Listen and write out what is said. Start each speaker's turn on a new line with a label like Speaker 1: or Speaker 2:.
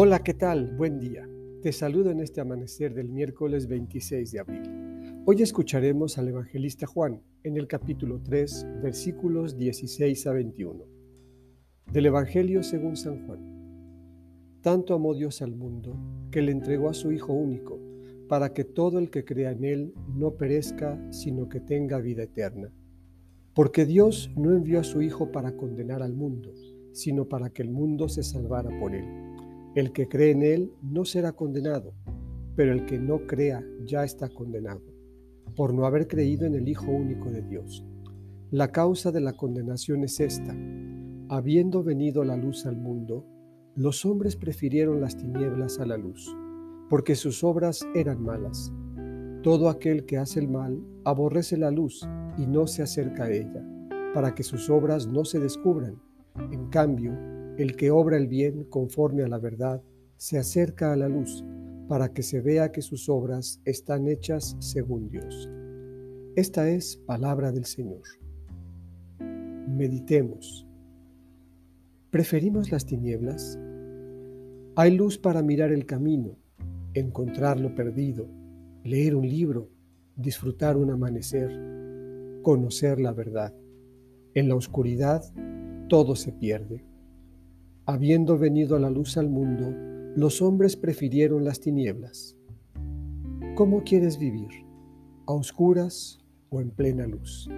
Speaker 1: Hola, ¿qué tal? Buen día. Te saludo en este amanecer del miércoles 26 de abril. Hoy escucharemos al evangelista Juan en el capítulo 3, versículos 16 a 21. Del Evangelio según San Juan. Tanto amó Dios al mundo que le entregó a su Hijo único, para que todo el que crea en Él no perezca, sino que tenga vida eterna. Porque Dios no envió a su Hijo para condenar al mundo, sino para que el mundo se salvara por Él. El que cree en Él no será condenado, pero el que no crea ya está condenado, por no haber creído en el Hijo único de Dios. La causa de la condenación es esta. Habiendo venido la luz al mundo, los hombres prefirieron las tinieblas a la luz, porque sus obras eran malas. Todo aquel que hace el mal aborrece la luz y no se acerca a ella, para que sus obras no se descubran. En cambio, el que obra el bien conforme a la verdad se acerca a la luz, para que se vea que sus obras están hechas según Dios. Esta es palabra del Señor. Meditemos. ¿Preferimos las tinieblas? Hay luz para mirar el camino, encontrar lo perdido, leer un libro, disfrutar un amanecer, conocer la verdad. En la oscuridad todo se pierde. Habiendo venido la luz al mundo, los hombres prefirieron las tinieblas. ¿Cómo quieres vivir? ¿A oscuras o en plena luz?